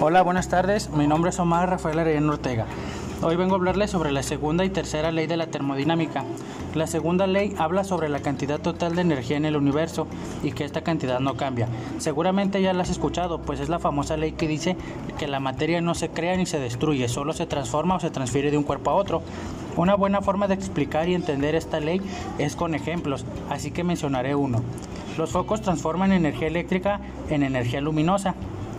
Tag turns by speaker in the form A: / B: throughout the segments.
A: Hola, buenas tardes. Mi nombre es Omar Rafael Arellano Ortega. Hoy vengo a hablarles sobre la segunda y tercera ley de la termodinámica. La segunda ley habla sobre la cantidad total de energía en el universo y que esta cantidad no cambia. Seguramente ya la has escuchado, pues es la famosa ley que dice que la materia no se crea ni se destruye, solo se transforma o se transfiere de un cuerpo a otro. Una buena forma de explicar y entender esta ley es con ejemplos, así que mencionaré uno. Los focos transforman energía eléctrica en energía luminosa.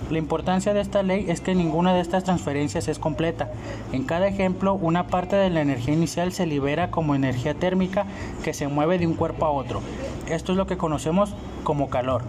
A: La importancia de esta ley es que ninguna de estas transferencias es completa. En cada ejemplo, una parte de la energía inicial se libera como energía térmica que se mueve de un cuerpo a otro. Esto es lo que conocemos como calor.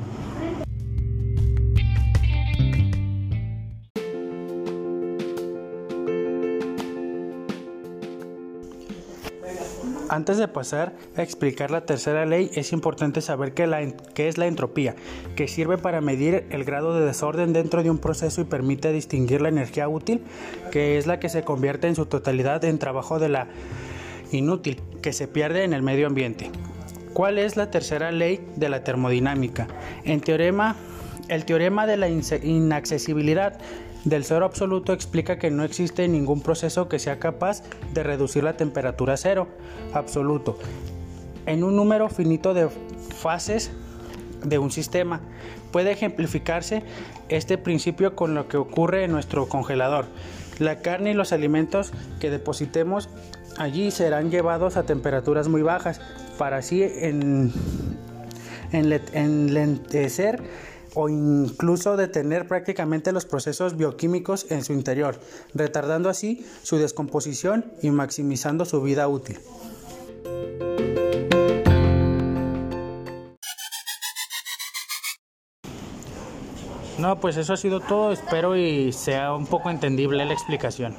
A: Antes de pasar a explicar la tercera ley, es importante saber qué, qué, es la entropía, que sirve para medir el grado de desorden dentro de un proceso y permite distinguir la energía útil, que es la que se convierte en su totalidad en trabajo de la inútil, que se pierde en el medio ambiente. ¿Cuál es la tercera ley de la termodinámica? En teorema, el teorema de la inaccesibilidad del cero absoluto explica que no existe ningún proceso que sea capaz de reducir la temperatura a cero absoluto en un número finito de fases de un sistema. Puede ejemplificarse este principio con lo que ocurre en nuestro congelador. La carne y los alimentos que depositemos allí serán llevados a temperaturas muy bajas para así en, enlentecer o incluso detener prácticamente los procesos bioquímicos en su interior, retardando así su descomposición y maximizando su vida útil. No, pues eso ha sido todo, espero y sea un poco entendible la explicación.